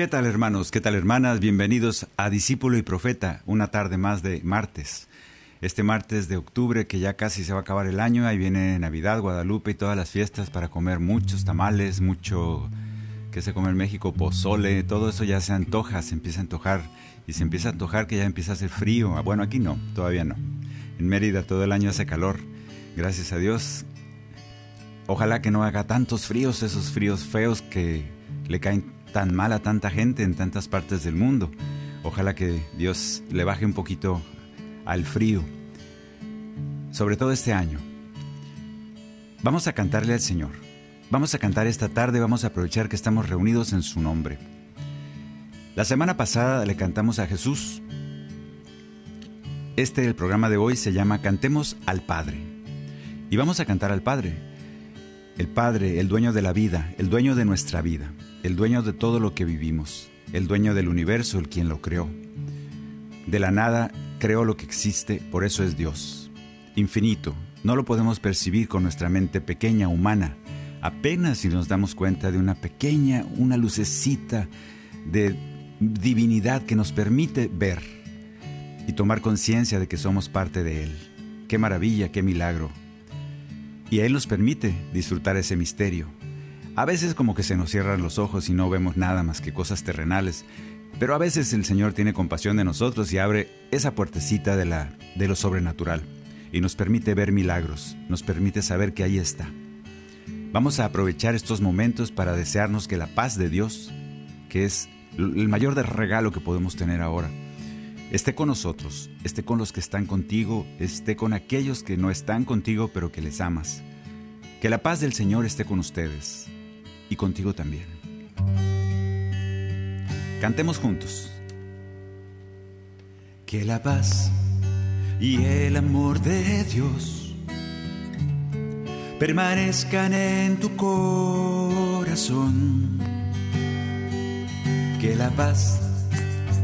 ¿Qué tal hermanos? ¿Qué tal hermanas? Bienvenidos a Discípulo y Profeta, una tarde más de martes. Este martes de octubre que ya casi se va a acabar el año, ahí viene Navidad, Guadalupe y todas las fiestas para comer muchos tamales, mucho que se come en México, pozole, todo eso ya se antoja, se empieza a antojar y se empieza a antojar que ya empieza a hacer frío. Ah, Bueno, aquí no, todavía no. En Mérida todo el año hace calor, gracias a Dios. Ojalá que no haga tantos fríos, esos fríos feos que le caen tan mal a tanta gente en tantas partes del mundo. Ojalá que Dios le baje un poquito al frío, sobre todo este año. Vamos a cantarle al Señor. Vamos a cantar esta tarde, vamos a aprovechar que estamos reunidos en su nombre. La semana pasada le cantamos a Jesús. Este, el programa de hoy, se llama Cantemos al Padre. Y vamos a cantar al Padre. El Padre, el dueño de la vida, el dueño de nuestra vida, el dueño de todo lo que vivimos, el dueño del universo, el quien lo creó. De la nada creó lo que existe, por eso es Dios. Infinito, no lo podemos percibir con nuestra mente pequeña, humana. Apenas si nos damos cuenta de una pequeña, una lucecita de divinidad que nos permite ver y tomar conciencia de que somos parte de Él. Qué maravilla, qué milagro. Y Él nos permite disfrutar ese misterio. A veces como que se nos cierran los ojos y no vemos nada más que cosas terrenales, pero a veces el Señor tiene compasión de nosotros y abre esa puertecita de, la, de lo sobrenatural y nos permite ver milagros, nos permite saber que ahí está. Vamos a aprovechar estos momentos para desearnos que la paz de Dios, que es el mayor regalo que podemos tener ahora, esté con nosotros, esté con los que están contigo, esté con aquellos que no están contigo pero que les amas. Que la paz del Señor esté con ustedes y contigo también. Cantemos juntos. Que la paz y el amor de Dios permanezcan en tu corazón. Que la paz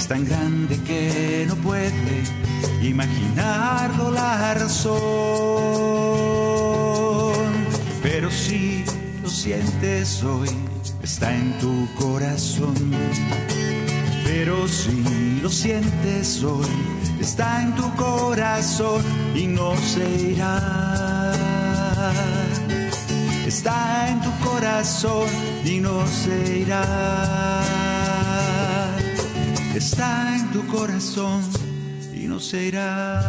Es tan grande que no puede imaginarlo la razón. Pero si lo sientes hoy, está en tu corazón. Pero si lo sientes hoy, está en tu corazón y no se irá. Está en tu corazón y no se irá. Está en tu corazón y no se irá.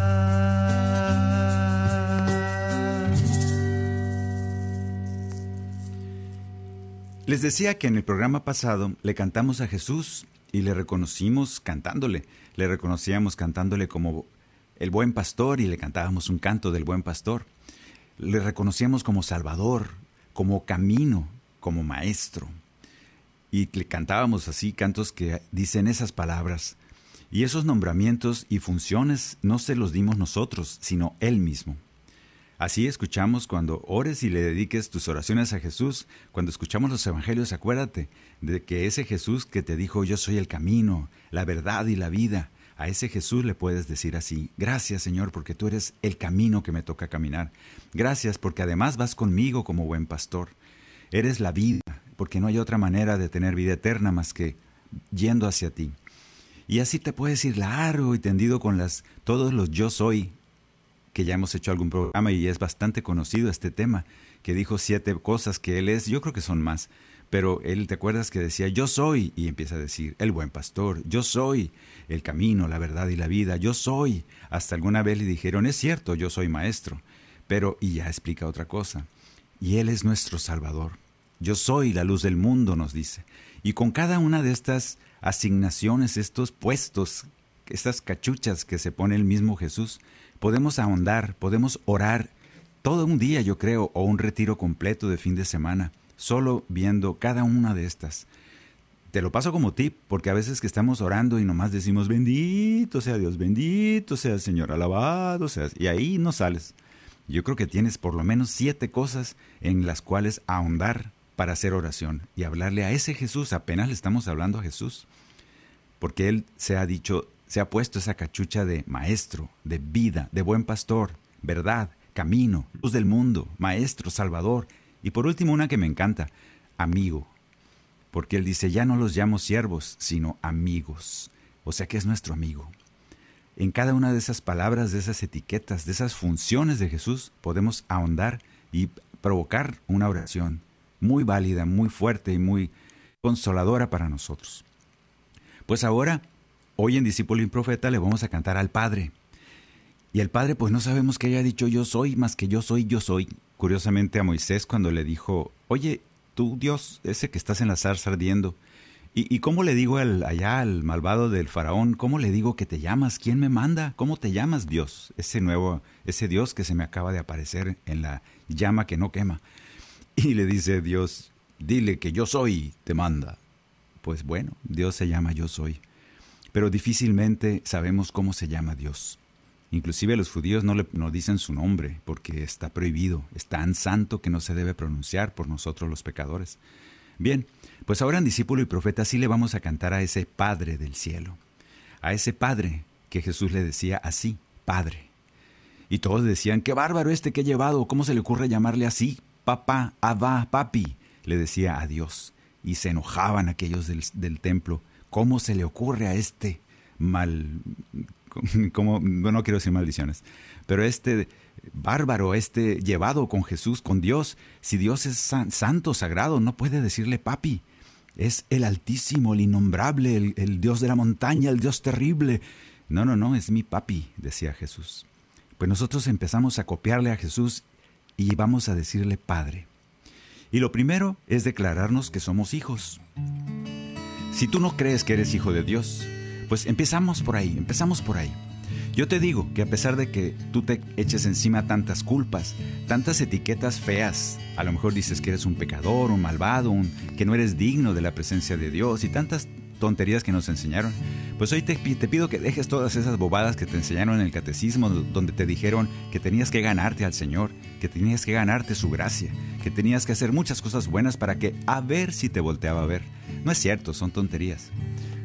Les decía que en el programa pasado le cantamos a Jesús y le reconocimos cantándole. Le reconocíamos cantándole como el buen pastor y le cantábamos un canto del buen pastor. Le reconocíamos como Salvador, como camino, como maestro. Y le cantábamos así cantos que dicen esas palabras. Y esos nombramientos y funciones no se los dimos nosotros, sino Él mismo. Así escuchamos cuando ores y le dediques tus oraciones a Jesús, cuando escuchamos los evangelios, acuérdate de que ese Jesús que te dijo yo soy el camino, la verdad y la vida, a ese Jesús le puedes decir así, gracias Señor porque tú eres el camino que me toca caminar, gracias porque además vas conmigo como buen pastor, eres la vida, porque no hay otra manera de tener vida eterna más que yendo hacia ti. Y así te puedes ir largo y tendido con las todos los yo soy que ya hemos hecho algún programa y es bastante conocido este tema, que dijo siete cosas que él es, yo creo que son más, pero él te acuerdas que decía yo soy y empieza a decir el buen pastor, yo soy el camino, la verdad y la vida, yo soy. Hasta alguna vez le dijeron, es cierto, yo soy maestro, pero y ya explica otra cosa. Y él es nuestro salvador. Yo soy la luz del mundo, nos dice. Y con cada una de estas asignaciones, estos puestos, estas cachuchas que se pone el mismo Jesús, podemos ahondar, podemos orar todo un día, yo creo, o un retiro completo de fin de semana, solo viendo cada una de estas. Te lo paso como tip, porque a veces que estamos orando y nomás decimos, bendito sea Dios, bendito sea el Señor, alabado sea, y ahí no sales. Yo creo que tienes por lo menos siete cosas en las cuales ahondar para hacer oración y hablarle a ese Jesús, apenas le estamos hablando a Jesús, porque Él se ha dicho, se ha puesto esa cachucha de maestro, de vida, de buen pastor, verdad, camino, luz del mundo, maestro, salvador, y por último una que me encanta, amigo, porque Él dice, ya no los llamo siervos, sino amigos, o sea que es nuestro amigo. En cada una de esas palabras, de esas etiquetas, de esas funciones de Jesús, podemos ahondar y provocar una oración muy válida, muy fuerte y muy consoladora para nosotros. Pues ahora, hoy en Discípulo y Profeta le vamos a cantar al Padre. Y el Padre, pues no sabemos que haya dicho yo soy, más que yo soy, yo soy. Curiosamente a Moisés cuando le dijo, oye, tú Dios, ese que estás en la zarza ardiendo, ¿y, cómo le digo al, allá al malvado del faraón, cómo le digo que te llamas? ¿Quién me manda? ¿Cómo te llamas Dios? Ese nuevo, ese Dios que se me acaba de aparecer en la llama que no quema. Y le dice Dios, dile que yo soy, te manda. Pues bueno, Dios se llama yo soy. Pero difícilmente sabemos cómo se llama Dios. Inclusive los judíos no le no dicen su nombre porque está prohibido, es tan santo que no se debe pronunciar por nosotros los pecadores. Bien, pues ahora en discípulo y profeta sí le vamos a cantar a ese Padre del cielo, a ese Padre que Jesús le decía así, Padre. Y todos decían, qué bárbaro este que he llevado, ¿cómo se le ocurre llamarle así? Papá, abba, papi, le decía a Dios. Y se enojaban aquellos del, templo. ¿Cómo se le ocurre a este mal, como, no quiero decir maldiciones, pero este bárbaro, este llevado con Jesús, con Dios, si Dios es santo, sagrado, no puede decirle papi. Es el altísimo, el innombrable, el, el Dios de la montaña, el Dios terrible. No, no, no, es mi papi, decía Jesús. Pues nosotros empezamos a copiarle a Jesús y vamos a decirle Padre. Y lo primero es declararnos que somos hijos. Si tú no crees que eres hijo de Dios, pues empezamos por ahí, empezamos por ahí. Yo te digo que a pesar de que tú te eches encima tantas culpas, tantas etiquetas feas, a lo mejor dices que eres un pecador, un malvado, un, que no eres digno de la presencia de Dios y tantas tonterías que nos enseñaron, pues hoy te, pido que dejes todas esas bobadas que te enseñaron en el catecismo, donde te dijeron que tenías que ganarte al Señor, que tenías que ganarte su gracia, que tenías que hacer muchas cosas buenas para que a ver si te volteaba a ver. No es cierto, son tonterías.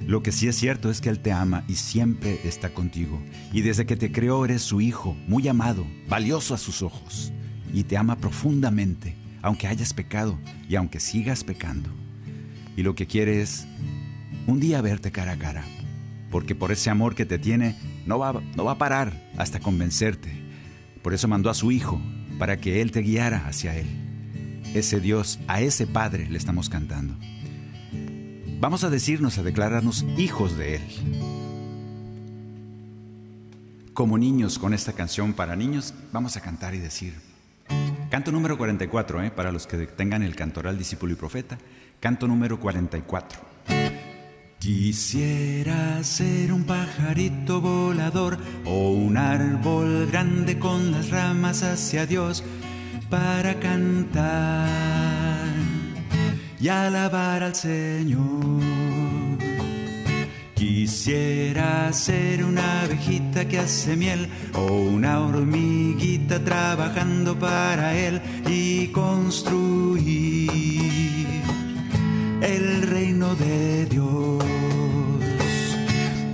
Lo que sí es cierto es que Él te ama y siempre está contigo. Y desde que te creó eres su hijo, muy amado, valioso a sus ojos. Y te ama profundamente, aunque hayas pecado y aunque sigas pecando. Y lo que quiere es un día verte cara a cara, porque por ese amor que te tiene no va, no va a parar hasta convencerte. Por eso mandó a su Hijo, para que Él te guiara hacia Él. Ese Dios, a ese Padre le estamos cantando. Vamos a decirnos, a declararnos hijos de Él. Como niños con esta canción para niños, vamos a cantar y decir. Canto número 44, ¿eh? para los que tengan el cantoral discípulo y profeta. Canto número 44. Quisiera ser un pajarito volador o un árbol grande con las ramas hacia Dios para cantar y alabar al Señor. Quisiera ser una abejita que hace miel o una hormiguita trabajando para Él y construir el reino de Dios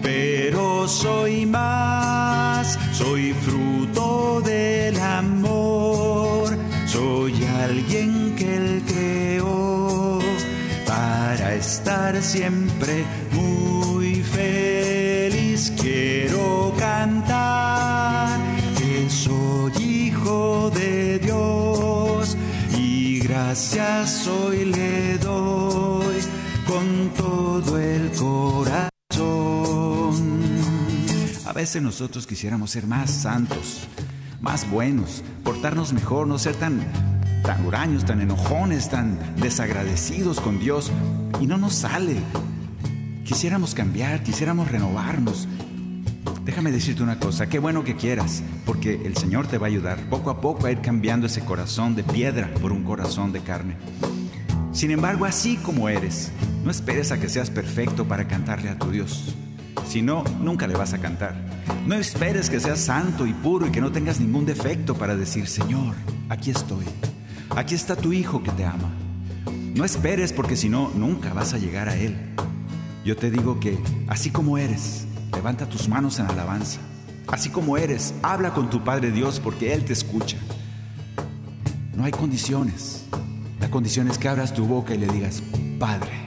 pero soy más, soy fruto del amor, soy alguien que él creó para estar siempre muy feliz. Quiero cantar gracias hoy le doy con todo el corazón. A veces nosotros quisiéramos ser más santos, más buenos, portarnos mejor, no ser tan tan huraños, tan enojones, tan desagradecidos con Dios y no nos sale. Quisiéramos cambiar, quisiéramos renovarnos. Déjame decirte una cosa, qué bueno que quieras, porque el Señor te va a ayudar poco a poco a ir cambiando ese corazón de piedra por un corazón de carne. Sin embargo, así como eres, no esperes a que seas perfecto para cantarle a tu Dios. Si no, nunca le vas a cantar. No esperes que seas santo y puro y que no tengas ningún defecto para decir, Señor, aquí estoy. Aquí está tu hijo que te ama. No esperes porque si no, nunca vas a llegar a Él. Yo te digo que, así como eres, levanta tus manos en alabanza. Así como eres, habla con tu Padre Dios porque Él te escucha. No hay condiciones. La condición es que abras tu boca y le digas, Padre.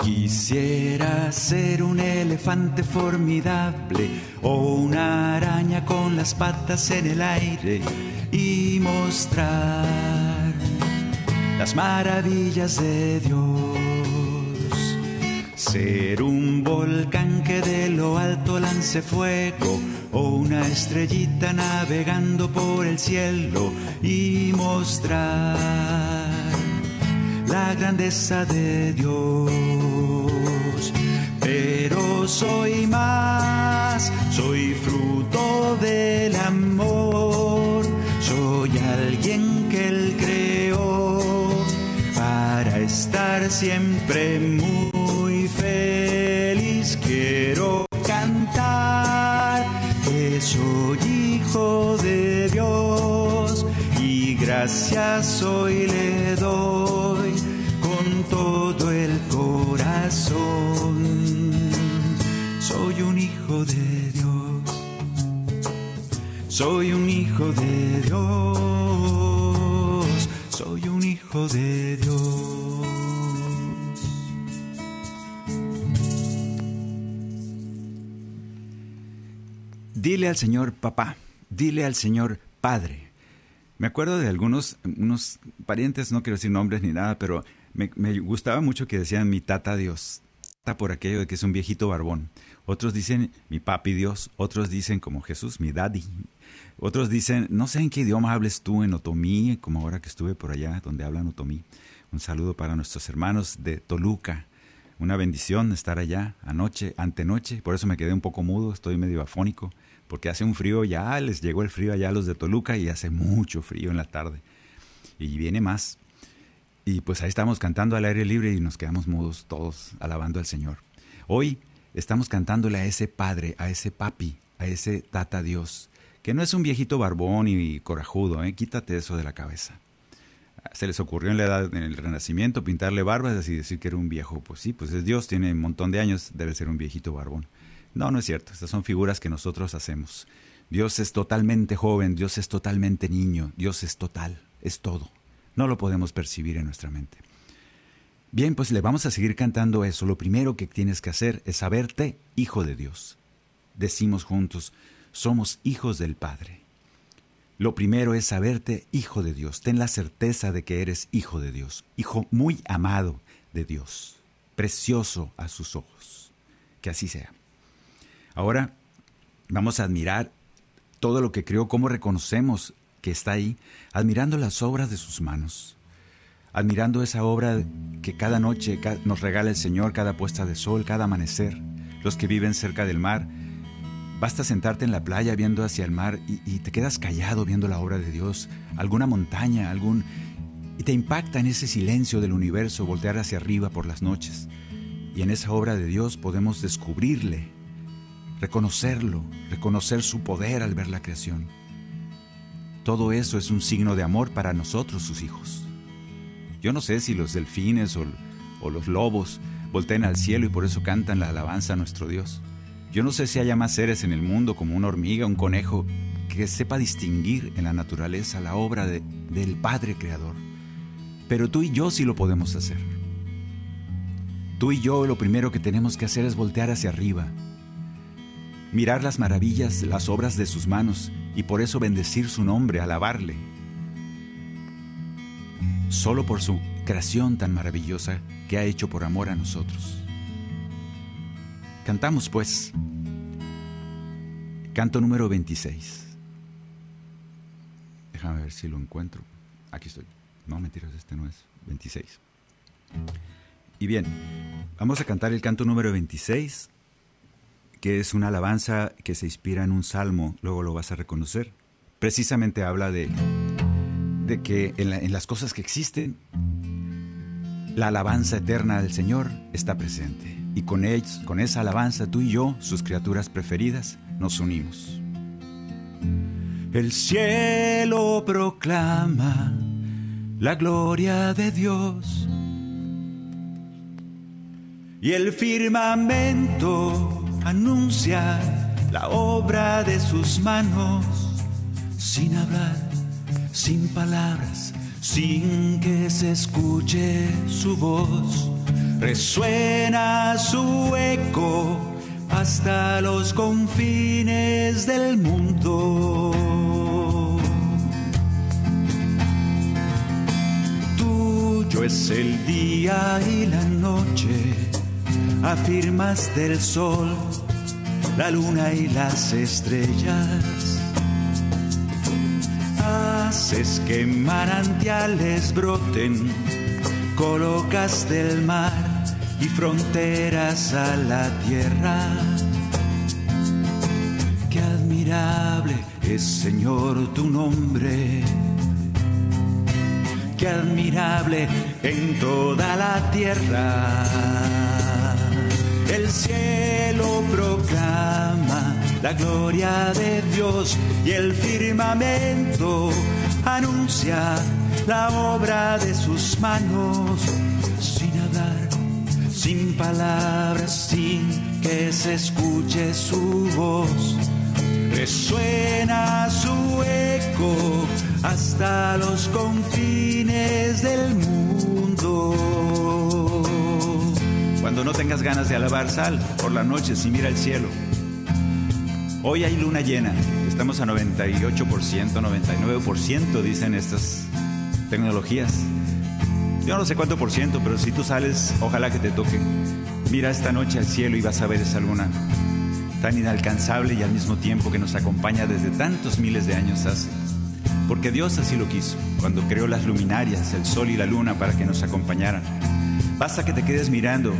Quisiera ser un elefante formidable o una araña con las patas en el aire y mostrar las maravillas de Dios. Ser un volcán que de lo alto lance fuego o una estrellita navegando por el cielo y mostrar la grandeza de Dios. Pero soy más, soy fruto del amor soy alguien que Él creó para estar siempre muy gracias hoy le doy con todo el corazón. Soy un hijo de Dios. Soy un hijo de Dios, soy un hijo de Dios. Dile al Señor papá, dile al Señor padre. Me acuerdo de algunos unos parientes, no quiero decir nombres ni nada, pero me, gustaba mucho que decían mi tata Dios, por aquello de que es un viejito barbón. Otros dicen mi papi Dios, otros dicen como Jesús, mi daddy, otros dicen, no sé en qué idioma hables tú, en otomí, como ahora que estuve por allá donde hablan otomí. Un saludo para nuestros hermanos de Toluca. Una bendición estar allá anoche, antenoche. Por eso me quedé un poco mudo, estoy medio afónico, porque hace un frío ya, les llegó el frío allá a los de Toluca y hace mucho frío en la tarde. Y viene más. Y pues ahí estamos cantando al aire libre y nos quedamos mudos todos alabando al Señor. Hoy estamos cantándole a ese Padre, a ese Papi, a ese Tata Dios que no es un viejito barbón y corajudo, ¿eh? quítate eso de la cabeza. Se les ocurrió en la edad, en el Renacimiento, pintarle barbas y decir que era un viejo. Pues sí, pues es Dios, tiene un montón de años, debe ser un viejito barbón. No, no es cierto, estas son figuras que nosotros hacemos. Dios es totalmente joven, Dios es totalmente niño, Dios es total, es todo. No lo podemos percibir en nuestra mente. Bien, pues le vamos a seguir cantando eso. Lo primero que tienes que hacer es saberte hijo de Dios. Decimos juntos, somos hijos del Padre. Lo primero es saberte hijo de Dios. Ten la certeza de que eres hijo de Dios, hijo muy amado de Dios, precioso a sus ojos. Que así sea. Ahora vamos a admirar todo lo que creó, cómo reconocemos que está ahí, admirando las obras de sus manos, admirando esa obra que cada noche nos regala el Señor, cada puesta de sol, cada amanecer, los que viven cerca del mar, Basta sentarte en la playa viendo hacia el mar y, te quedas callado viendo la obra de Dios, alguna montaña, algún... Y te impacta en ese silencio del universo voltear hacia arriba por las noches. Y en esa obra de Dios podemos descubrirle, reconocerlo, reconocer su poder al ver la creación. Todo eso es un signo de amor para nosotros, sus hijos. Yo no sé si los delfines o, los lobos voltean al cielo y por eso cantan la alabanza a nuestro Dios. Yo no sé si haya más seres en el mundo como una hormiga, un conejo, que sepa distinguir en la naturaleza la obra del Padre Creador. Pero tú y yo sí lo podemos hacer. Tú y yo lo primero que tenemos que hacer es voltear hacia arriba, mirar las maravillas, las obras de sus manos y por eso bendecir su nombre, alabarle. Solo por su creación tan maravillosa que ha hecho por amor a nosotros. Cantamos pues. Canto número 26. Déjame ver si lo encuentro. Aquí estoy. No, mentiras, este no es. 26. Y bien, vamos a cantar el canto número 26, que es una alabanza que se inspira en un salmo, luego lo vas a reconocer. Precisamente habla de, de que en, en las cosas que existen, la alabanza eterna del Señor está presente. Y con, ellos, con esa alabanza tú y yo, sus criaturas preferidas, nos unimos. El cielo proclama la gloria de Dios. Y el firmamento anuncia la obra de sus manos, sin hablar, sin palabras, sin que se escuche su voz. Resuena su eco hasta los confines del mundo. Tuyo es el día y la noche, afirmas del sol, la luna y las estrellas haces que manantiales broten, colocas del mar y fronteras a la tierra. Qué admirable es, Señor, tu nombre. Qué admirable en toda la tierra. El cielo proclama la gloria de Dios y el firmamento anuncia la obra de sus manos sin hablar, sin palabras, sin que se escuche su voz. Resuena su eco hasta los confines del mundo. Cuando no tengas ganas de alabar, sal por la noche y mira el cielo. Hoy hay luna llena, estamos a 98%, 99% dicen estas tecnologías. Yo no sé cuánto por ciento, pero si tú sales, ojalá que te toque. Mira esta noche al cielo y vas a ver esa luna tan inalcanzable y al mismo tiempo que nos acompaña desde tantos miles de años hace. Porque Dios así lo quiso, cuando creó las luminarias, el sol y la luna para que nos acompañaran. Basta que te quedes mirando,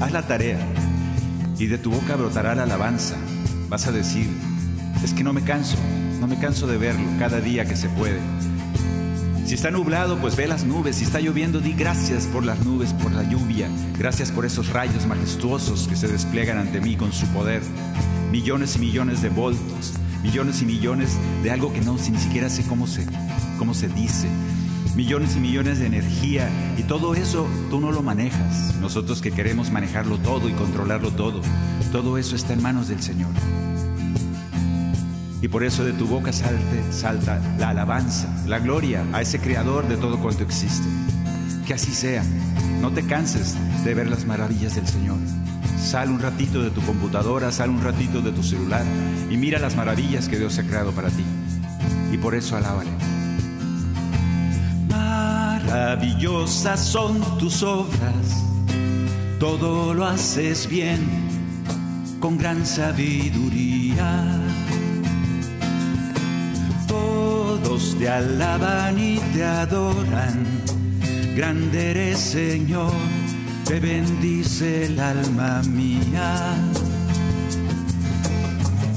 haz la tarea y de tu boca brotará la alabanza, vas a decir, es que no me canso, no me canso de verlo cada día que se puede. Si está nublado, pues ve las nubes. Si está lloviendo, di gracias por las nubes, por la lluvia. Gracias por esos rayos majestuosos que se despliegan ante mí con su poder. Millones y millones de voltos, millones y millones de algo que no ni siquiera sé cómo se, cómo se dice. Millones y millones de energía y todo eso tú no lo manejas. Nosotros que queremos manejarlo todo y controlarlo todo, todo eso está en manos del Señor. Y por eso de tu boca salte, salta la alabanza, la gloria a ese creador de todo cuanto existe. Que así sea. No te canses de ver las maravillas del Señor. Sal un ratito de tu computadora, sal un ratito de tu celular y mira las maravillas que Dios ha creado para ti. Y por eso alábale. Maravillosas son tus obras, todo lo haces bien, con gran sabiduría todos te alaban y te adoran. Grande eres Señor, te bendice el alma mía.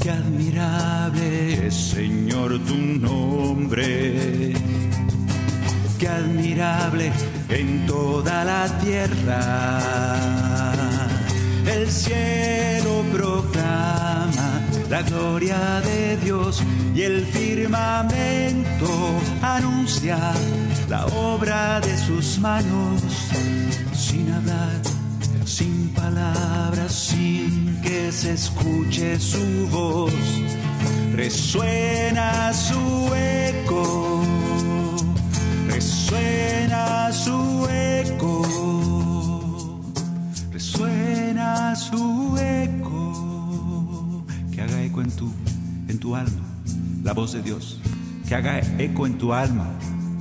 Qué admirable es Señor tu nombre. Qué admirable en toda la tierra. El cielo proclama la gloria de Dios y el firmamento anuncia la obra de sus manos sin hablar, sin palabras, sin que se escuche su voz. Resuena su eco, resuena su eco, resuena su eco, que haga eco en tu, en tu alma, la voz de Dios, que haga eco en tu alma,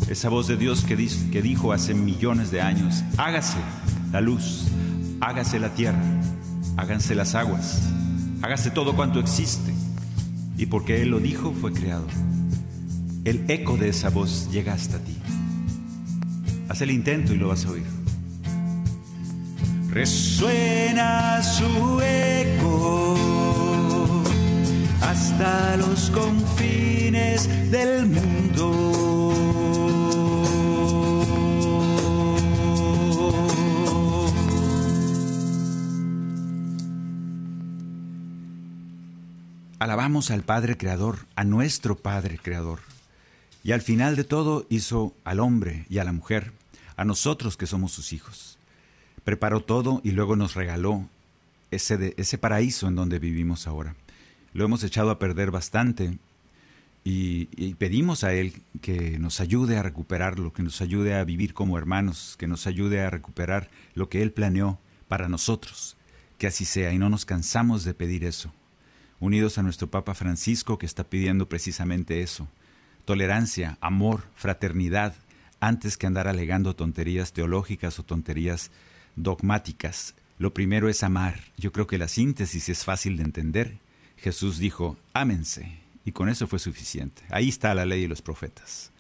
esa voz de Dios que, que dijo hace millones de años, hágase la luz, hágase la tierra, háganse las aguas, hágase todo cuanto existe, y porque Él lo dijo fue creado. El eco de esa voz llega hasta ti. Haz el intento y lo vas a oír. Resuena su eco hasta los confines del mundo. Alabamos al Padre Creador, a nuestro Padre Creador. Y al final de todo hizo al hombre y a la mujer, a nosotros que somos sus hijos. Preparó todo y luego nos regaló ese, ese paraíso en donde vivimos ahora. Lo hemos echado a perder bastante y, y, pedimos a Él que nos ayude a recuperarlo, que nos ayude a vivir como hermanos, que nos ayude a recuperar lo que Él planeó para nosotros. Que así sea y no nos cansamos de pedir eso unidos a nuestro Papa Francisco que está pidiendo precisamente eso, tolerancia, amor, fraternidad, antes que andar alegando tonterías teológicas o tonterías dogmáticas. Lo primero es amar. Yo creo que la síntesis es fácil de entender. Jesús dijo, ámense, y con eso fue suficiente. Ahí está la ley y los profetas.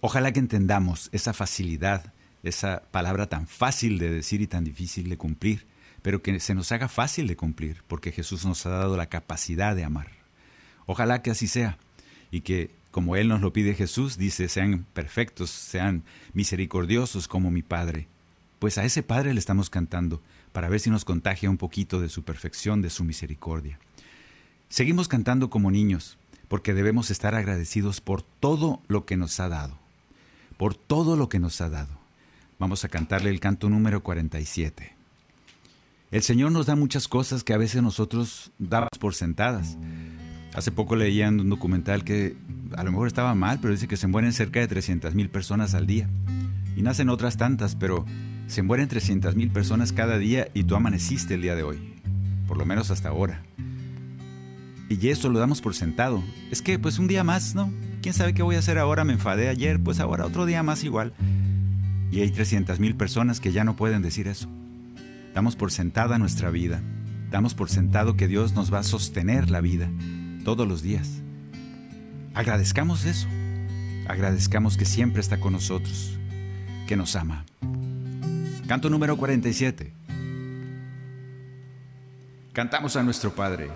Ojalá que entendamos esa facilidad, esa palabra tan fácil de decir y tan difícil de cumplir, pero que se nos haga fácil de cumplir, porque Jesús nos ha dado la capacidad de amar. Ojalá que así sea, y que, como Él nos lo pide Jesús, dice, sean perfectos, sean misericordiosos como mi Padre. Pues a ese Padre le estamos cantando, para ver si nos contagia un poquito de su perfección, de su misericordia. Seguimos cantando como niños, porque debemos estar agradecidos por todo lo que nos ha dado, por todo lo que nos ha dado. Vamos a cantarle el canto número 47. El Señor nos da muchas cosas que a veces nosotros damos por sentadas. Hace poco leía en un documental que a lo mejor estaba mal, pero dice que se mueren cerca de 300 mil personas al día. Y nacen otras tantas, pero se mueren 300 mil personas cada día y tú amaneciste el día de hoy. Por lo menos hasta ahora. Y eso lo damos por sentado. Es que pues un día más, ¿no? ¿Quién sabe qué voy a hacer ahora? Me enfadé ayer, pues ahora otro día más igual. Y hay 300 mil personas que ya no pueden decir eso. Damos por sentada nuestra vida. Damos por sentado que Dios nos va a sostener la vida todos los días. Agradezcamos eso. Agradezcamos que siempre está con nosotros, que nos ama. Canto número 47. Cantamos a nuestro Padre.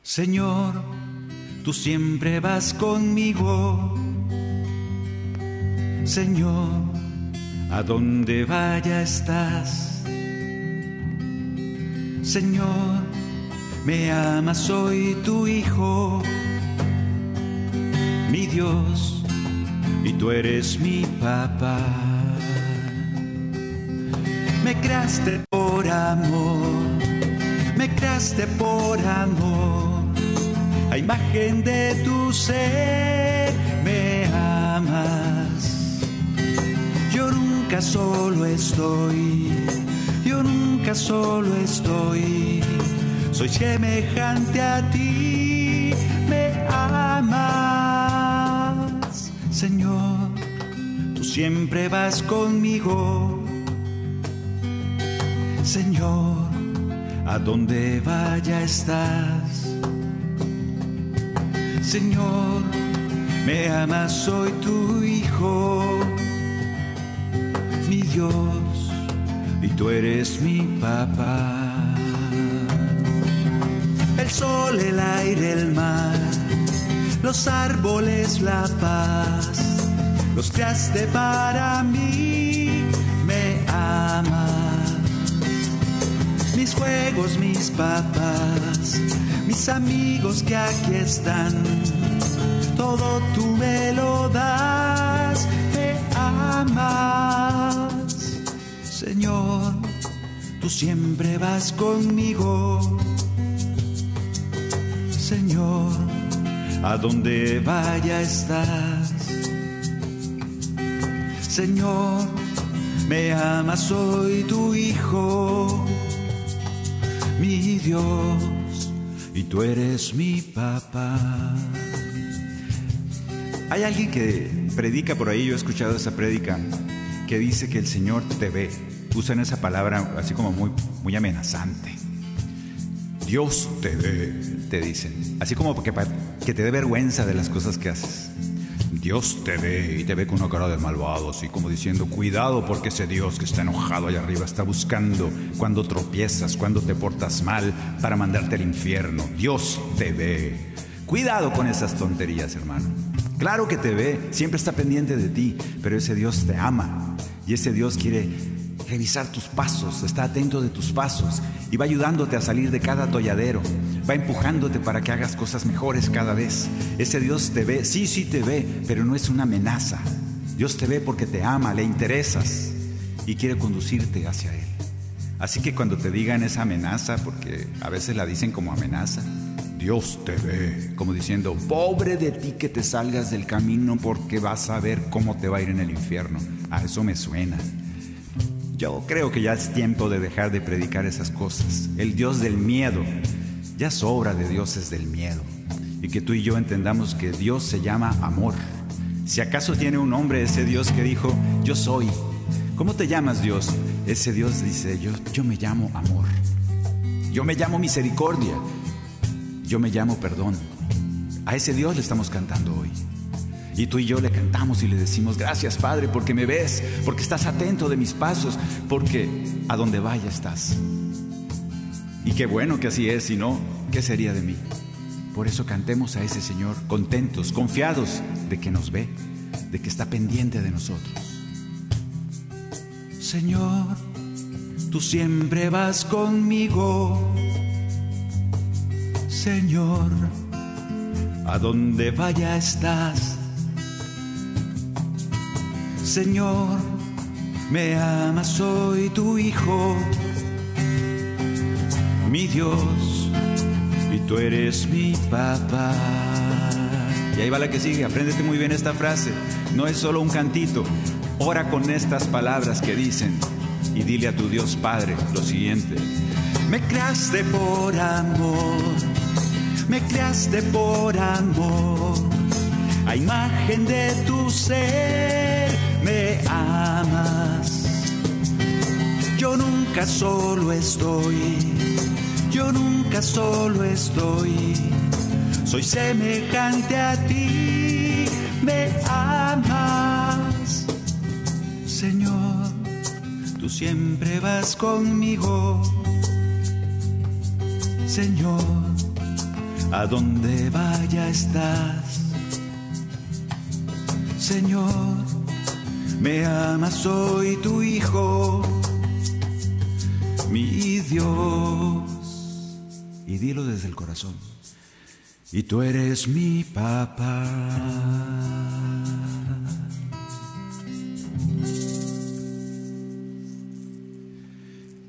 Señor, tú siempre vas conmigo. Señor, a donde vaya estás. Señor, me amas, soy tu hijo, mi Dios, y tú eres mi papá. Me creaste por amor, me creaste por amor, a imagen de tu ser me amas. Yo nunca solo estoy yo nunca solo estoy, soy semejante a ti, me amas, Señor, tú siempre vas conmigo, Señor, a donde vaya estás, Señor, me amas, soy tu hijo, mi Dios y tú eres mi papá. El aire, el mar, los árboles, la paz, los creaste para mí, me amas. Mis juegos, mis papás, mis amigos que aquí están, todo tú me lo das, me amas. Señor, tú siempre vas conmigo. Señor, a donde vaya estás. Señor, me amas, soy tu hijo, mi Dios, y tú eres mi papá. Hay alguien que predica por ahí, yo he escuchado esa prédica, que dice que el Señor te ve. Usan esa palabra así como muy, muy amenazante. Dios te ve, te dicen. Así como que, que te dé vergüenza de las cosas que haces. Dios te ve y te ve con una cara de malvado, así como diciendo, cuidado porque ese Dios que está enojado allá arriba está buscando cuando tropiezas, cuando te portas mal para mandarte al infierno. Dios te ve. Cuidado con esas tonterías, hermano. Claro que te ve, siempre está pendiente de ti, pero ese Dios te ama y ese Dios quiere revisar tus pasos, está atento de tus pasos y va ayudándote a salir de cada atolladero, va empujándote para que hagas cosas mejores cada vez. Ese Dios te ve, sí, sí te ve, pero no es una amenaza. Dios te ve porque te ama, le interesas y quiere conducirte hacia Él. Así que cuando te digan esa amenaza, porque a veces la dicen como amenaza, Dios te ve, como diciendo, pobre de ti que te salgas del camino porque vas a ver cómo te va a ir en el infierno. A eso me suena. Yo creo que ya es tiempo de dejar de predicar esas cosas. El Dios del miedo. Ya sobra de dioses del miedo. Y que tú y yo entendamos que Dios se llama amor. Si acaso tiene un nombre ese Dios que dijo, yo soy. ¿Cómo te llamas Dios? Ese Dios dice, yo, yo me llamo amor. Yo me llamo misericordia. Yo me llamo perdón. A ese Dios le estamos cantando hoy. Y tú y yo le cantamos y le decimos, gracias Padre, porque me ves, porque estás atento de mis pasos, porque a donde vaya estás. Y qué bueno que así es, si no, ¿qué sería de mí? Por eso cantemos a ese Señor contentos, confiados de que nos ve, de que está pendiente de nosotros. Señor, tú siempre vas conmigo. Señor, a donde vaya estás. Señor, me amas, soy tu hijo, mi Dios, y tú eres mi papá. Y ahí va la que sigue, apréndete muy bien esta frase, no es solo un cantito, ora con estas palabras que dicen y dile a tu Dios Padre lo siguiente. Me creaste por amor, me creaste por amor, a imagen de tu ser me amas. Yo nunca solo estoy, yo nunca solo estoy. Soy semejante a ti, me amas. Señor, tú siempre vas conmigo. Señor, a donde vaya estás. Señor, me amas, soy tu hijo, mi Dios. Y dilo desde el corazón. Y tú eres mi papá.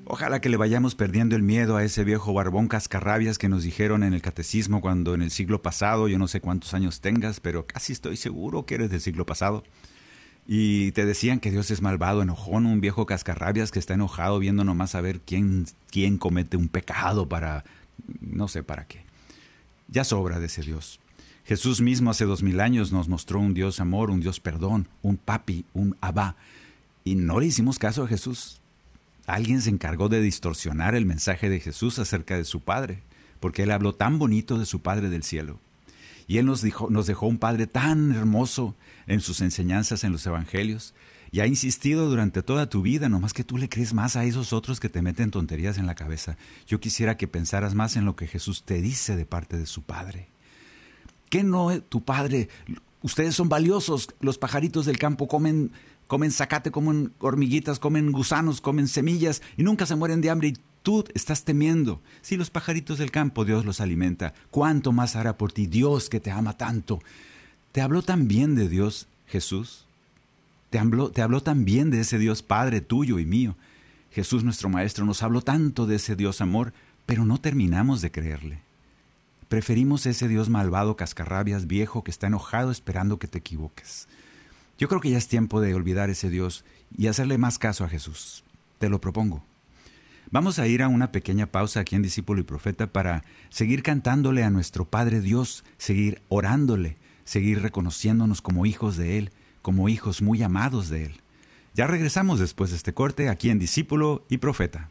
Ojalá que le vayamos perdiendo el miedo a ese viejo barbón cascarrabias que nos dijeron en el catecismo cuando en el siglo pasado, yo no sé cuántos años tengas, pero casi estoy seguro que eres del siglo pasado, y te decían que Dios es malvado, enojón, un viejo cascarrabias que está enojado viendo nomás a ver quién, quién comete un pecado para, no sé para qué. Ya sobra de ese Dios. Jesús mismo hace dos mil años nos mostró un Dios amor, un Dios perdón, un papi, un abá. Y no le hicimos caso a Jesús. Alguien se encargó de distorsionar el mensaje de Jesús acerca de su Padre, porque Él habló tan bonito de su Padre del cielo. Y Él nos, dijo, nos dejó un Padre tan hermoso en sus enseñanzas en los Evangelios, y ha insistido durante toda tu vida, nomás que tú le crees más a esos otros que te meten tonterías en la cabeza. Yo quisiera que pensaras más en lo que Jesús te dice de parte de su Padre. ¿Qué no tu Padre? Ustedes son valiosos, los pajaritos del campo comen comen zacate, comen hormiguitas, comen gusanos, comen semillas y nunca se mueren de hambre y tú estás temiendo. Si los pajaritos del campo Dios los alimenta, ¿cuánto más hará por ti Dios que te ama tanto? ¿Te habló también de Dios Jesús? ¿Te habló, te habló también de ese Dios Padre tuyo y mío? Jesús nuestro Maestro nos habló tanto de ese Dios amor, pero no terminamos de creerle. Preferimos ese Dios malvado, cascarrabias, viejo, que está enojado esperando que te equivoques. Yo creo que ya es tiempo de olvidar ese Dios y hacerle más caso a Jesús. Te lo propongo. Vamos a ir a una pequeña pausa aquí en Discípulo y Profeta para seguir cantándole a nuestro Padre Dios, seguir orándole, seguir reconociéndonos como hijos de Él, como hijos muy amados de Él. Ya regresamos después de este corte aquí en Discípulo y Profeta.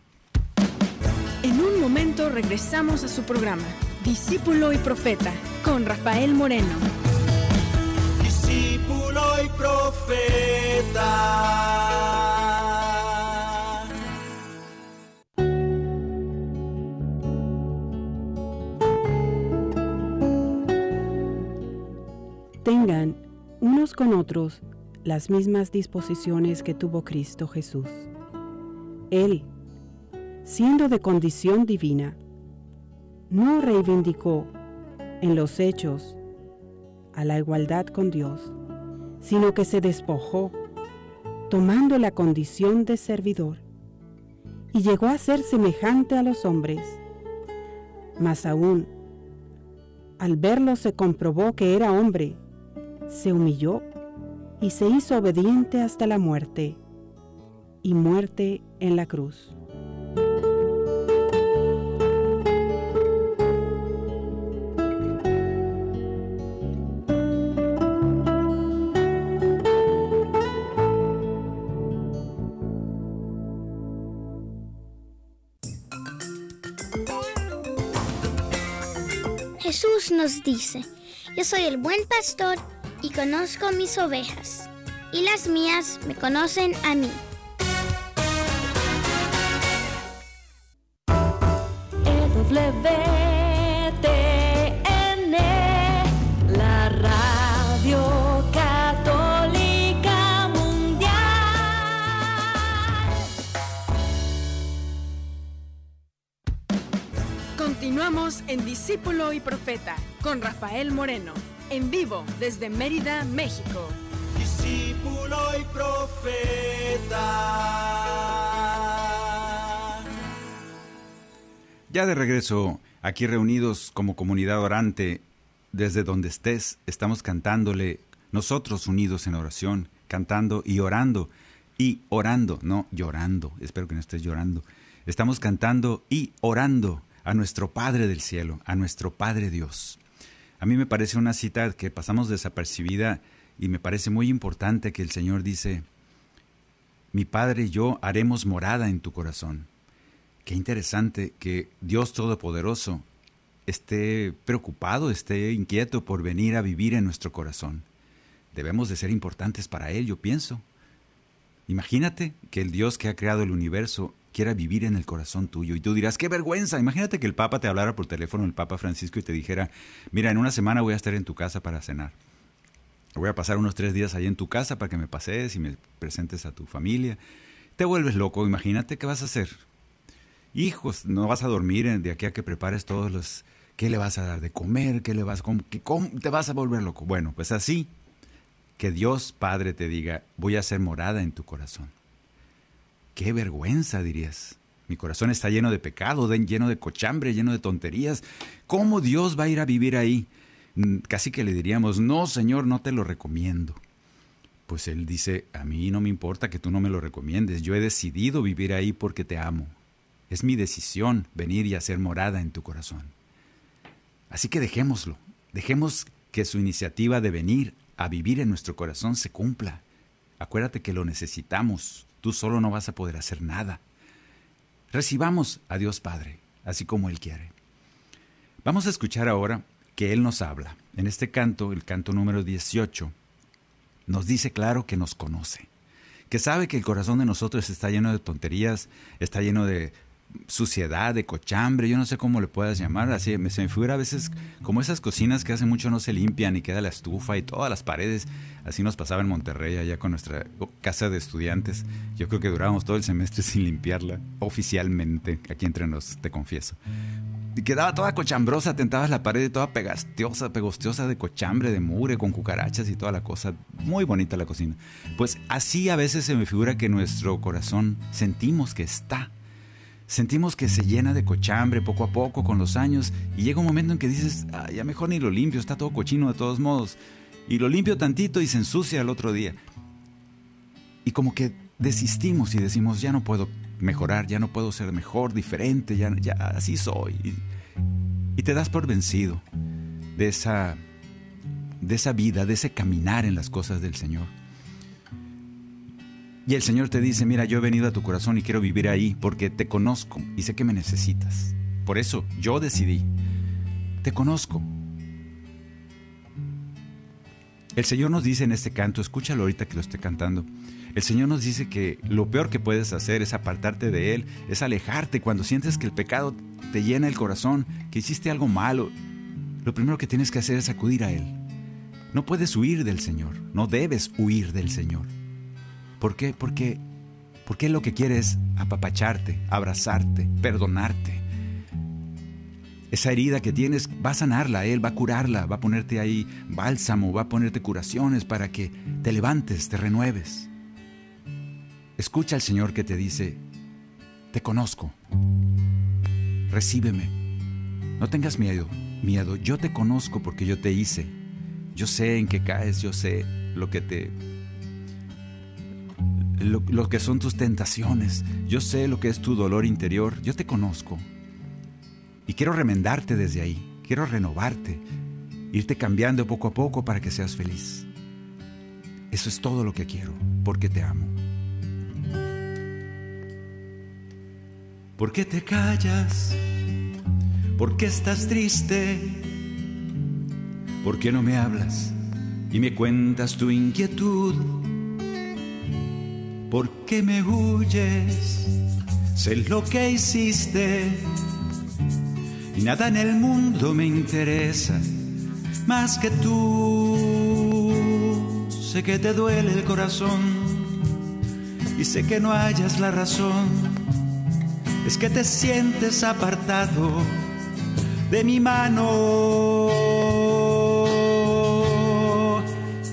En un momento regresamos a su programa, Discípulo y Profeta, con Rafael Moreno. Discípulo y Profeta. Tengan unos con otros las mismas disposiciones que tuvo Cristo Jesús. Él, siendo de condición divina, no reivindicó en los hechos a la igualdad con Dios, sino que se despojó, tomando la condición de servidor, y llegó a ser semejante a los hombres. Mas aún, al verlo se comprobó que era hombre, se humilló y se hizo obediente hasta la muerte, y muerte en la cruz. Jesús nos dice, yo soy el buen pastor y conozco mis ovejas, y las mías me conocen a mí. la radio católica mundial. Continuamos en Discípulo y Profeta con Rafael Moreno en vivo desde Mérida, México. Discípulo y profeta. Ya de regreso, aquí reunidos como comunidad orante, desde donde estés, estamos cantándole, nosotros unidos en oración, cantando y orando, y orando, no llorando, espero que no estés llorando. Estamos cantando y orando a nuestro Padre del cielo, a nuestro Padre Dios. A mí me parece una cita que pasamos desapercibida y me parece muy importante que el Señor dice, mi Padre y yo haremos morada en tu corazón. Qué interesante que Dios Todopoderoso esté preocupado, esté inquieto por venir a vivir en nuestro corazón. Debemos de ser importantes para Él, yo pienso. Imagínate que el Dios que ha creado el universo quiera vivir en el corazón tuyo. Y tú dirás, qué vergüenza. Imagínate que el Papa te hablara por teléfono, el Papa Francisco, y te dijera, mira, en una semana voy a estar en tu casa para cenar. Voy a pasar unos tres días ahí en tu casa para que me pases y me presentes a tu familia. Te vuelves loco, imagínate qué vas a hacer. Hijos, no vas a dormir de aquí a que prepares todos los... ¿Qué le vas a dar de comer? ¿Qué le vas. ¿Qué, cómo, te vas a volver loco? Bueno, pues así, que Dios Padre te diga, voy a hacer morada en tu corazón. Qué vergüenza, dirías. Mi corazón está lleno de pecado, lleno de cochambre, lleno de tonterías. ¿Cómo Dios va a ir a vivir ahí? Mm, casi que le diríamos, no, Señor, no te lo recomiendo. Pues Él dice, a mí no me importa que tú no me lo recomiendes, yo he decidido vivir ahí porque te amo. Es mi decisión venir y hacer morada en tu corazón. Así que dejémoslo, dejemos que su iniciativa de venir a vivir en nuestro corazón se cumpla. Acuérdate que lo necesitamos. Tú solo no vas a poder hacer nada. Recibamos a Dios Padre, así como Él quiere. Vamos a escuchar ahora que Él nos habla. En este canto, el canto número 18, nos dice claro que nos conoce, que sabe que el corazón de nosotros está lleno de tonterías, está lleno de suciedad, de cochambre, yo no sé cómo le puedas llamar, así se me figura a veces como esas cocinas que hace mucho no se limpian y queda la estufa y todas las paredes, así nos pasaba en Monterrey allá con nuestra casa de estudiantes, yo creo que durábamos todo el semestre sin limpiarla, oficialmente, aquí entre nos, te confieso. Y quedaba toda cochambrosa, tentabas la pared toda pegastiosa, pegostiosa de cochambre, de mugre, con cucarachas y toda la cosa. Muy bonita la cocina. Pues así a veces se me figura que nuestro corazón sentimos que está sentimos que se llena de cochambre poco a poco con los años y llega un momento en que dices, ah, ya mejor ni lo limpio, está todo cochino de todos modos. Y lo limpio tantito y se ensucia el otro día. Y como que desistimos y decimos, ya no puedo, mejorar, ya no puedo ser mejor, diferente, ya, ya así soy. Y, y te das por vencido de esa, de esa vida, de ese caminar en las cosas del Señor. Y el Señor te dice, mira, yo he venido a tu corazón y quiero vivir ahí porque te conozco y sé que me necesitas. Por eso yo decidí, te conozco. El Señor nos dice en este canto, escúchalo ahorita que lo esté cantando, el Señor nos dice que lo peor que puedes hacer es apartarte de Él, es alejarte cuando sientes que el pecado te llena el corazón, que hiciste algo malo. Lo primero que tienes que hacer es acudir a Él. No puedes huir del Señor, no debes huir del Señor. ¿Por qué? Porque, porque Él lo que quiere es apapacharte, abrazarte, perdonarte. Esa herida que tienes va a sanarla, Él va a curarla, va a ponerte ahí bálsamo, va a ponerte curaciones para que te levantes, te renueves. Escucha al Señor que te dice, te conozco, recíbeme, no tengas miedo, miedo, yo te conozco porque yo te hice, yo sé en qué caes, yo sé lo que te... Lo, que son tus tentaciones, yo sé lo que es tu dolor interior, yo te conozco. Y quiero remendarte desde ahí, quiero renovarte, irte cambiando poco a poco para que seas feliz. Eso es todo lo que quiero, porque te amo. ¿Por qué te callas? ¿Por qué estás triste? ¿Por qué no me hablas y me cuentas tu inquietud? ¿Por qué me huyes? Sé lo que hiciste y nada en el mundo me interesa más que tú. Sé que te duele el corazón y sé que no hayas la razón es que te sientes apartado de mi mano.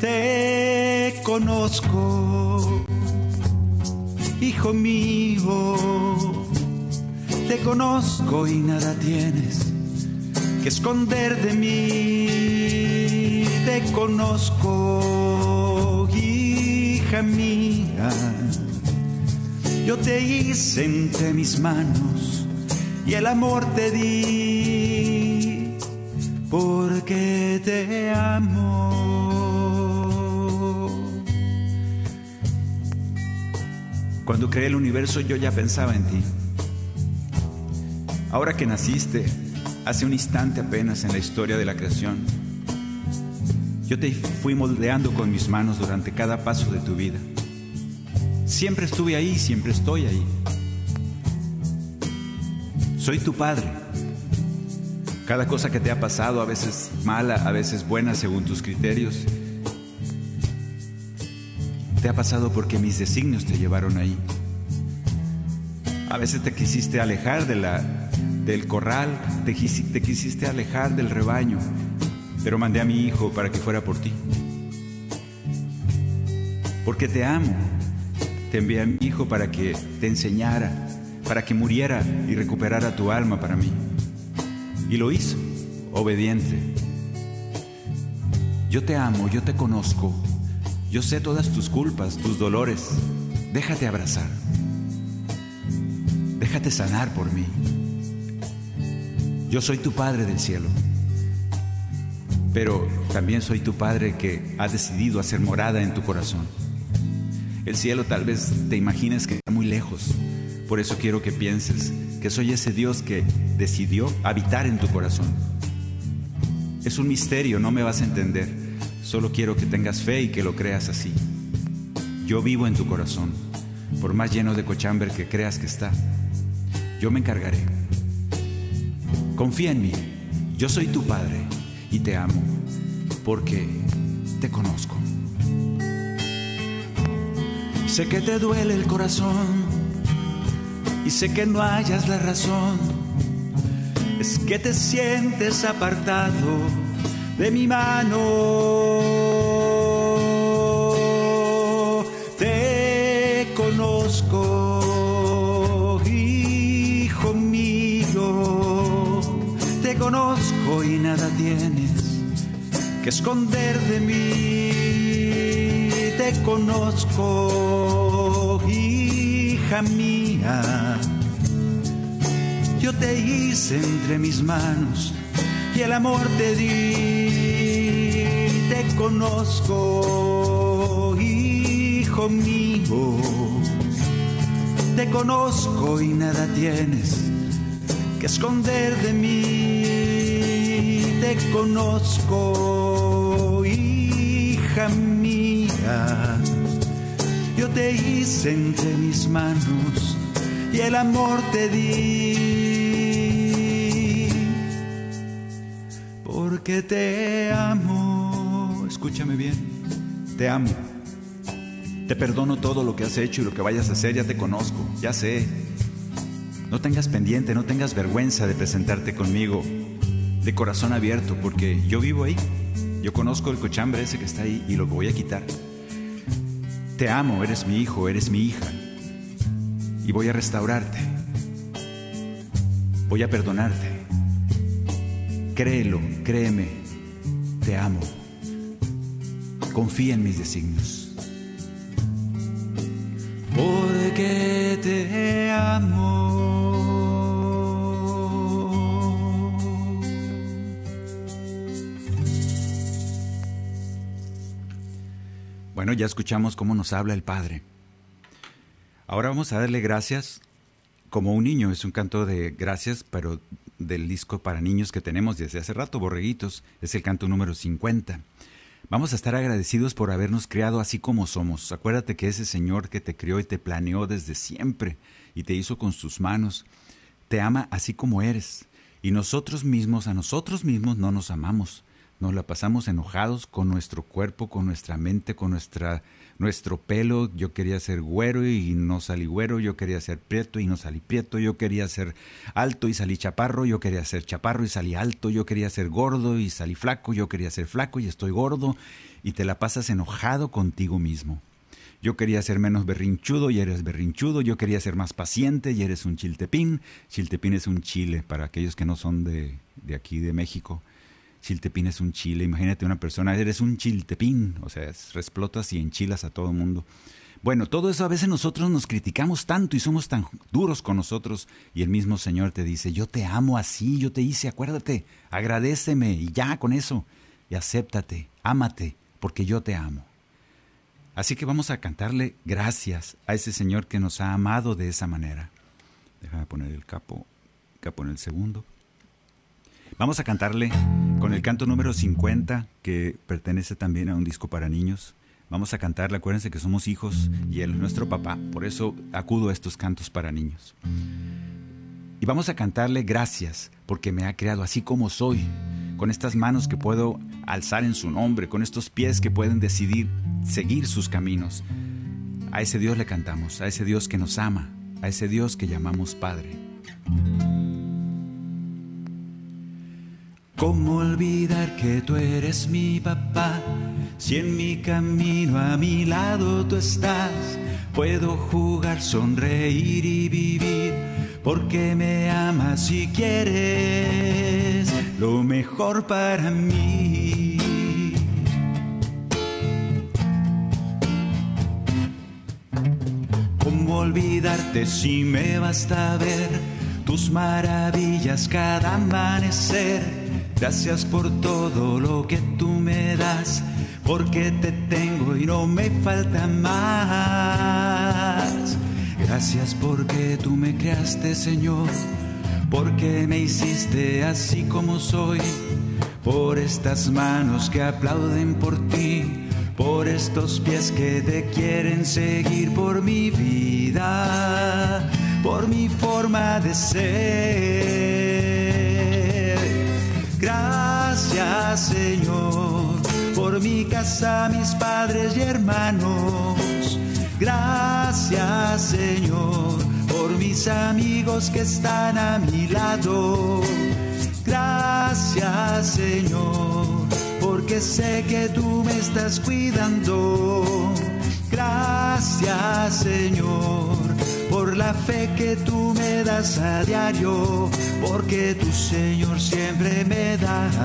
Te conozco, mío, te conozco y nada tienes que esconder de mí. Te conozco, hija mía yo te hice entre mis manos y el amor te di porque te amo. Cuando creé el universo yo ya pensaba en ti. Ahora que naciste, hace un instante apenas en la historia de la creación, yo te fui moldeando con mis manos durante cada paso de tu vida. Siempre estuve ahí, siempre estoy ahí. Soy tu padre. Cada cosa que te ha pasado, a veces mala, a veces buena según tus criterios, te ha pasado porque mis designios te llevaron ahí. A veces te quisiste alejar de la, del corral, te, te quisiste alejar del rebaño, pero mandé a mi hijo para que fuera por ti. Porque te amo, te envié a mi Hijo para que te enseñara, para que muriera y recuperara tu alma para mí. Y lo hizo, obediente. Yo te amo, yo te conozco, yo sé todas tus culpas, tus dolores. Déjate abrazar. Déjate sanar por mí. Yo soy tu Padre del cielo. Pero también soy tu Padre que ha decidido hacer morada en tu corazón. El cielo tal vez te imagines que está muy lejos. Por eso quiero que pienses que soy ese Dios que decidió habitar en tu corazón. Es un misterio, no me vas a entender. Solo quiero que tengas fe y que lo creas así. Yo vivo en tu corazón, por más lleno de cochamber que creas que está. Yo me encargaré. Confía en mí. Yo soy tu Padre y te amo porque te conozco. Sé que te duele el corazón y sé que no hayas la razón. Es que te sientes apartado de mi mano. Te conozco, hijo mío. Te conozco y nada tienes que esconder de mí te conozco, hija mía. Yo te hice entre mis manos y el amor te di. Te conozco, hijo mío. Te conozco y nada tienes que esconder de mí. Te conozco, hija mía. Yo te hice entre mis manos y el amor te di. Porque te amo. Escúchame bien. Te amo. Te perdono todo lo que has hecho y lo que vayas a hacer. Ya te conozco. Ya sé. No tengas pendiente, no tengas vergüenza de presentarte conmigo de corazón abierto, porque yo vivo ahí. Yo conozco el cochambre ese que está ahí y lo voy a quitar. Te amo, eres mi hijo, eres mi hija. Y voy a restaurarte. Voy a perdonarte. Créelo, créeme. Te amo. Confía en mis designios. Porque te amo. Bueno, ya escuchamos cómo nos habla el Padre. Ahora vamos a darle gracias como un niño. Es un canto de gracias, pero del disco para niños que tenemos desde hace rato, Borreguitos. Es el canto número 50. Vamos a estar agradecidos por habernos creado así como somos. Acuérdate que ese Señor que te crió y te planeó desde siempre y te hizo con sus manos, te ama así como eres. Y nosotros mismos, a nosotros mismos no nos amamos. Nos la pasamos enojados con nuestro cuerpo, con nuestra mente, con nuestra, nuestro pelo. Yo quería ser güero y no salí güero. Yo quería ser prieto y no salí prieto. Yo quería ser alto y salí chaparro. Yo quería ser chaparro y salí alto. Yo quería ser gordo y salí flaco. Yo quería ser flaco y estoy gordo. Y te la pasas enojado contigo mismo. Yo quería ser menos berrinchudo y eres berrinchudo. Yo quería ser más paciente y eres un chiltepín. Chiltepín es un chile para aquellos que no son de, de aquí, de México. Chiltepín es un chile. Imagínate una persona, eres un chiltepín. O sea, explotas y enchilas a todo el mundo. Bueno, todo eso a veces nosotros nos criticamos tanto y somos tan duros con nosotros. Y el mismo Señor te dice, yo te amo así, yo te hice, acuérdate, agradeceme y ya con eso. Y acéptate, ámate, porque yo te amo. Así que vamos a cantarle gracias a ese Señor que nos ha amado de esa manera. Déjame poner el capo, capo en el segundo. Vamos a cantarle con el canto número 50, que pertenece también a un disco para niños. Vamos a cantarle, acuérdense que somos hijos y él es nuestro papá, por eso acudo a estos cantos para niños. Y vamos a cantarle gracias, porque me ha creado así como soy, con estas manos que puedo alzar en su nombre, con estos pies que pueden decidir seguir sus caminos. A ese Dios le cantamos, a ese Dios que nos ama, a ese Dios que llamamos Padre. ¿Cómo olvidar que tú eres mi papá? Si en mi camino a mi lado tú estás, puedo jugar, sonreír y vivir, porque me amas y quieres lo mejor para mí. ¿Cómo olvidarte si me basta ver tus maravillas cada amanecer? Gracias por todo lo que tú me das, porque te tengo y no me falta más. Gracias porque tú me creaste, Señor, porque me hiciste así como soy, por estas manos que aplauden por ti, por estos pies que te quieren seguir, por mi vida, por mi forma de ser. Gracias Señor por mi casa, mis padres y hermanos. Gracias Señor por mis amigos que están a mi lado. Gracias Señor porque sé que tú me estás cuidando. Gracias Señor la fe que tú me das a diario, porque tu Señor siempre me das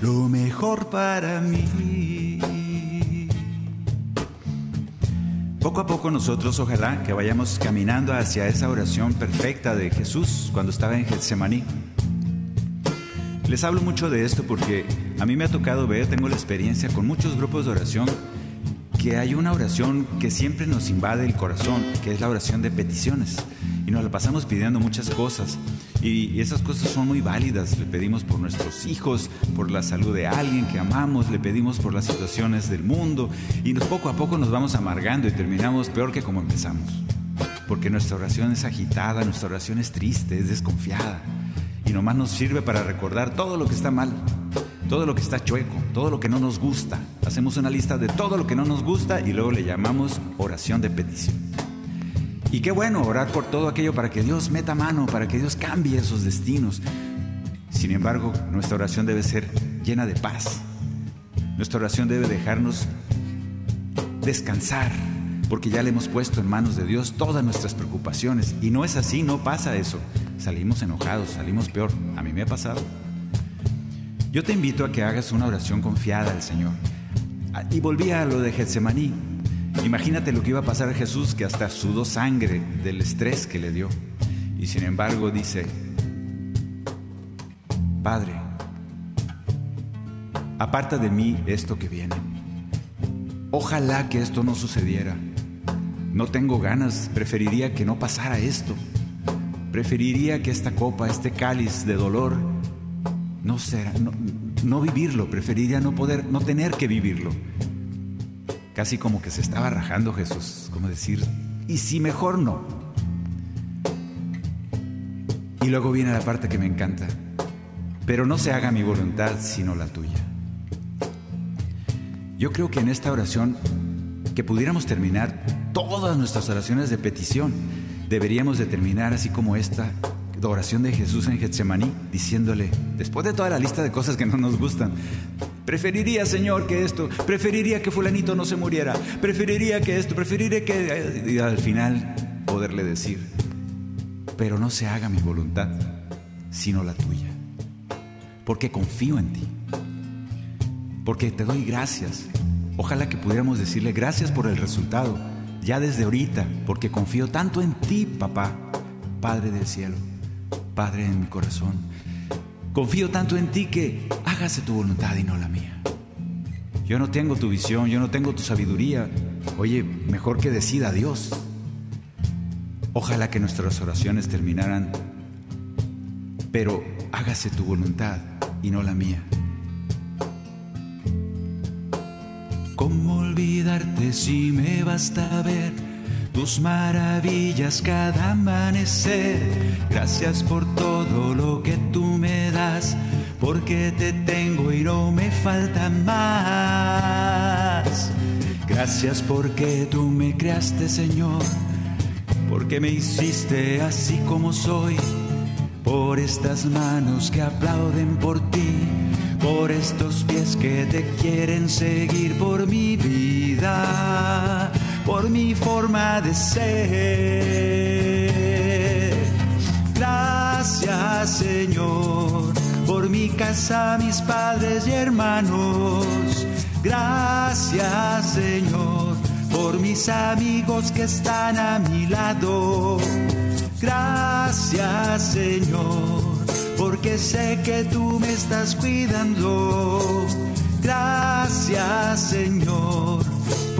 lo mejor para mí. Poco a poco nosotros ojalá que vayamos caminando hacia esa oración perfecta de Jesús cuando estaba en Getsemaní. Les hablo mucho de esto porque a mí me ha tocado ver, tengo la experiencia con muchos grupos de oración, que hay una oración que siempre nos invade el corazón, que es la oración de peticiones. Y nos la pasamos pidiendo muchas cosas. Y esas cosas son muy válidas. Le pedimos por nuestros hijos, por la salud de alguien que amamos, le pedimos por las situaciones del mundo. Y poco a poco nos vamos amargando y terminamos peor que como empezamos. Porque nuestra oración es agitada, nuestra oración es triste, es desconfiada y nomás nos sirve para recordar todo lo que está mal, todo lo que está chueco, todo lo que no nos gusta. Hacemos una lista de todo lo que no nos gusta y luego le llamamos oración de petición. Y qué bueno orar por todo aquello para que Dios meta mano, para que Dios cambie esos destinos. Sin embargo, nuestra oración debe ser llena de paz. Nuestra oración debe dejarnos descansar, porque ya le hemos puesto en manos de Dios todas nuestras preocupaciones. Y no es así, no pasa eso salimos enojados, salimos peor. A mí me ha pasado. Yo te invito a que hagas una oración confiada al Señor. Ah, y volví a lo de Getsemaní. Imagínate lo que iba a pasar a Jesús, que hasta sudó sangre del estrés que le dio. Y sin embargo dice, Padre, aparta de mí esto que viene. Ojalá que esto no sucediera. No tengo ganas, preferiría que no pasara esto. Preferiría que esta copa, este cáliz de dolor, no, será, no, vivirlo, preferiría no poder, no tener que vivirlo. Casi como que se estaba rajando Jesús, como decir, ¿y si mejor no? Y luego viene la parte que me encanta, pero no se haga mi voluntad sino la tuya. Yo creo que en esta oración, que pudiéramos terminar todas nuestras oraciones de petición, deberíamos de terminar así como esta oración de Jesús en Getsemaní, diciéndole, después de toda la lista de cosas que no nos gustan, preferiría, Señor, que esto, preferiría que fulanito no se muriera, preferiría que esto, preferiría que... Y al final poderle decir, pero no se haga mi voluntad, sino la tuya, porque confío en ti, porque te doy gracias. Ojalá que pudiéramos decirle gracias por el resultado ya desde ahorita, porque confío tanto en ti, papá, Padre del cielo, Padre en mi corazón. Confío tanto en ti que hágase tu voluntad y no la mía. Yo no tengo tu visión, yo no tengo tu sabiduría. Oye, mejor que decida Dios. Ojalá que nuestras oraciones terminaran, pero hágase tu voluntad y no la mía. ¿Cómo olvidarte si me basta ver tus maravillas cada amanecer? Gracias por todo lo que tú me das, porque te tengo y no me falta más. Gracias porque tú me creaste, Señor, porque me hiciste así como soy, por estas manos que aplauden por ti por estos pies que te quieren seguir por mi vida, por mi forma de ser. Gracias Señor por mi casa, mis padres y hermanos. Gracias Señor por mis amigos que están a mi lado. Gracias Señor porque sé que tú me estás cuidando. Gracias Señor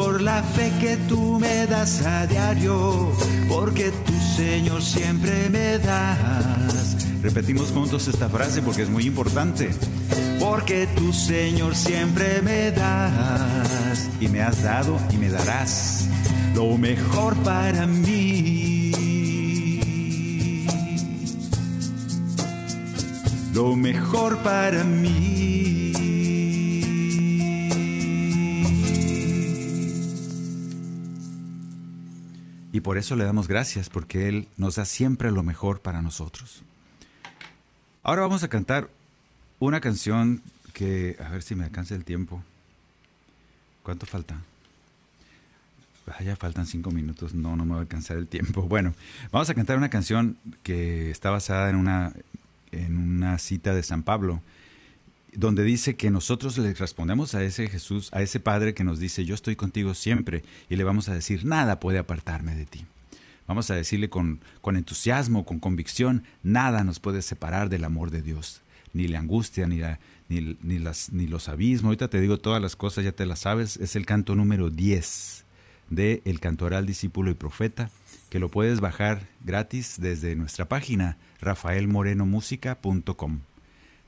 por la fe que tú me das a diario, porque tú Señor siempre me das. Repetimos juntos esta frase porque es muy importante. Porque tú Señor siempre me das y me has dado y me darás lo mejor para mí. lo mejor para mí. Por eso le damos gracias, porque Él nos da siempre lo mejor para nosotros. Ahora vamos a cantar una canción que, a ver si me alcanza el tiempo. ¿Cuánto falta? Ah, ya faltan cinco minutos, no, no me va a alcanzar el tiempo. Bueno, vamos a cantar una canción que está basada en una en una cita de San Pablo. Donde dice que nosotros le respondemos a ese Jesús, a ese Padre que nos dice, yo estoy contigo siempre, y le vamos a decir, nada puede apartarme de ti. Vamos a decirle con, con entusiasmo, con convicción, nada nos puede separar del amor de Dios, ni la angustia, ni, la, ni, ni, las, ni los abismos. Ahorita te digo todas las cosas, ya te las sabes, es el canto número 10 de El Cantoral Discípulo y Profeta, que lo puedes bajar gratis desde nuestra página rafaelmorenomusica.com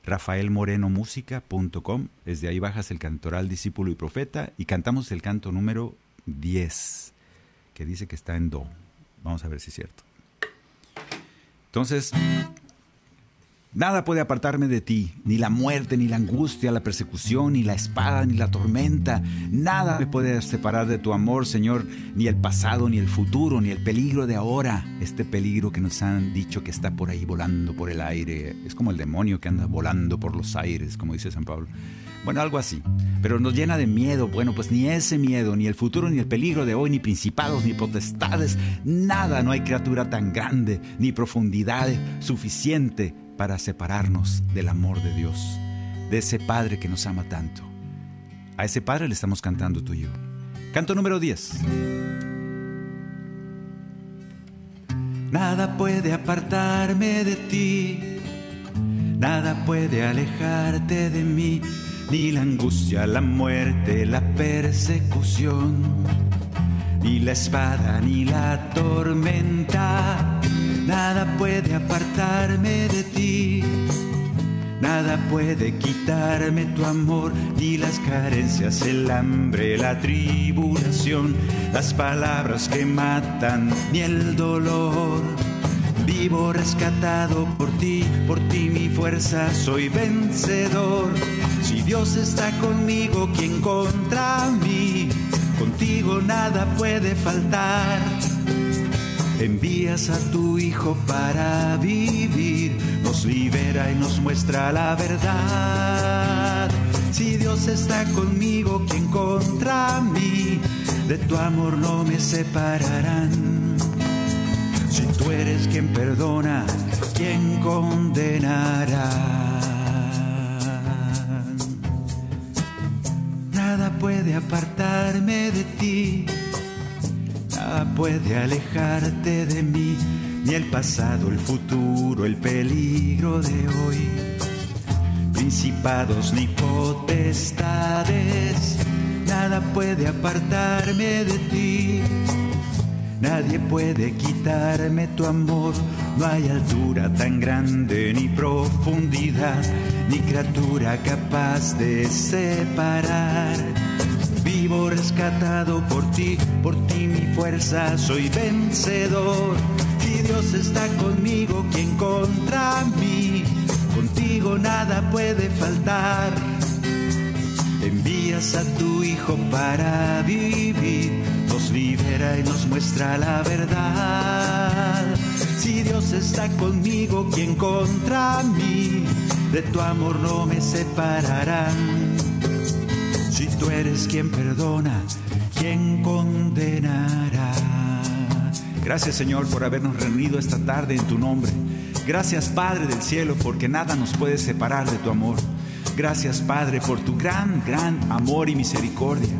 rafaelmorenomusica.com. Desde ahí bajas el cantoral Discípulo y Profeta y cantamos el canto número 10, que dice que está en Do. Vamos a ver si es cierto. Entonces, Nada puede apartarme de ti, ni la muerte, ni la angustia, la persecución, ni la espada, ni la tormenta. Nada me puede separar de tu amor, Señor, ni el pasado, ni el futuro, ni el peligro de ahora. Este peligro que nos han dicho que está por ahí volando por el aire. Es como el demonio que anda volando por los aires, como dice San Pablo. Bueno, algo así. Pero nos llena de miedo. Bueno, pues ni ese miedo, ni el futuro, ni el peligro de hoy, ni principados, ni potestades. Nada, no hay criatura tan grande, ni profundidad suficiente para separarnos del amor de Dios, de ese Padre que nos ama tanto. A ese Padre le estamos cantando tú y yo. Canto número 10. Nada puede apartarme de ti, nada puede alejarte de mí, ni la angustia, la muerte, la persecución, ni la espada, ni la tormenta Nada puede apartarme de ti. Nada puede quitarme tu amor, ni las carencias, el hambre, la tribulación, las palabras que matan, ni el dolor. Vivo rescatado por ti, por ti mi fuerza, soy vencedor. Si Dios está conmigo, ¿quién contra mí? Contigo nada puede faltar envías a tu Hijo para vivir, nos libera y nos muestra la verdad. Si Dios está conmigo, ¿quién contra mí? De tu amor no me separarán. Si tú eres quien perdona, ¿quién condenará? Nada puede apartarme de ti puede alejarte de mí, ni el pasado, el futuro, el peligro de hoy. Principados ni potestades, nada puede apartarme de ti. Nadie puede quitarme tu amor, no hay altura tan grande ni profundidad, ni criatura capaz de separar Vivo rescatado por ti, por ti mi fuerza, soy vencedor. Si Dios está conmigo, ¿quién contra mí? Contigo nada puede faltar. Envías a tu Hijo para vivir, nos libera y nos muestra la verdad. Si Dios está conmigo, ¿quién contra mí? De tu amor no me separarán si tú eres quien perdona, ¿quién condenará? Gracias Señor por habernos reunido esta tarde en tu nombre. Gracias Padre del cielo porque nada nos puede separar de tu amor. Gracias Padre por tu gran, gran amor y misericordia.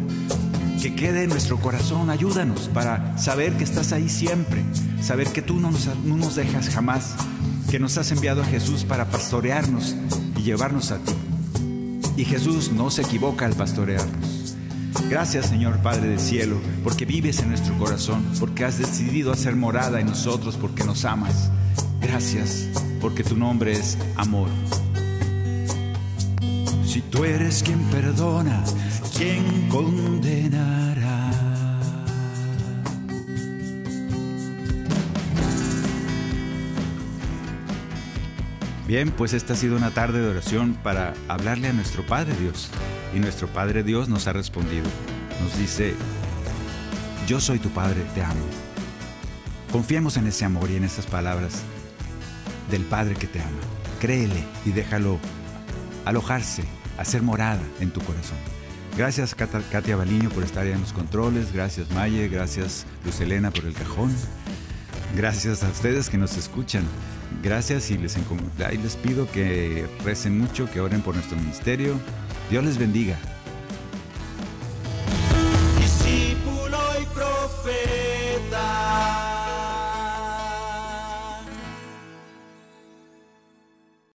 Que quede en nuestro corazón, ayúdanos para saber que estás ahí siempre, saber que tú no nos, no nos dejas jamás, que nos has enviado a Jesús para pastorearnos y llevarnos a ti. Y Jesús no se equivoca al pastorearnos. Gracias Señor Padre del Cielo, porque vives en nuestro corazón, porque has decidido hacer morada en nosotros, porque nos amas. Gracias, porque tu nombre es amor. Si tú eres quien perdona, ¿quién condenará? Bien, pues esta ha sido una tarde de oración para hablarle a nuestro Padre Dios. Y nuestro Padre Dios nos ha respondido. Nos dice, yo soy tu Padre, te amo. Confiemos en ese amor y en esas palabras del Padre que te ama. Créele y déjalo alojarse, hacer morada en tu corazón. Gracias Katia Baliño por estar en los controles, gracias Maye, gracias Luz Elena por el cajón. Gracias a ustedes que nos escuchan. Gracias y les, les pido que recen mucho, que oren por nuestro ministerio. Dios les bendiga.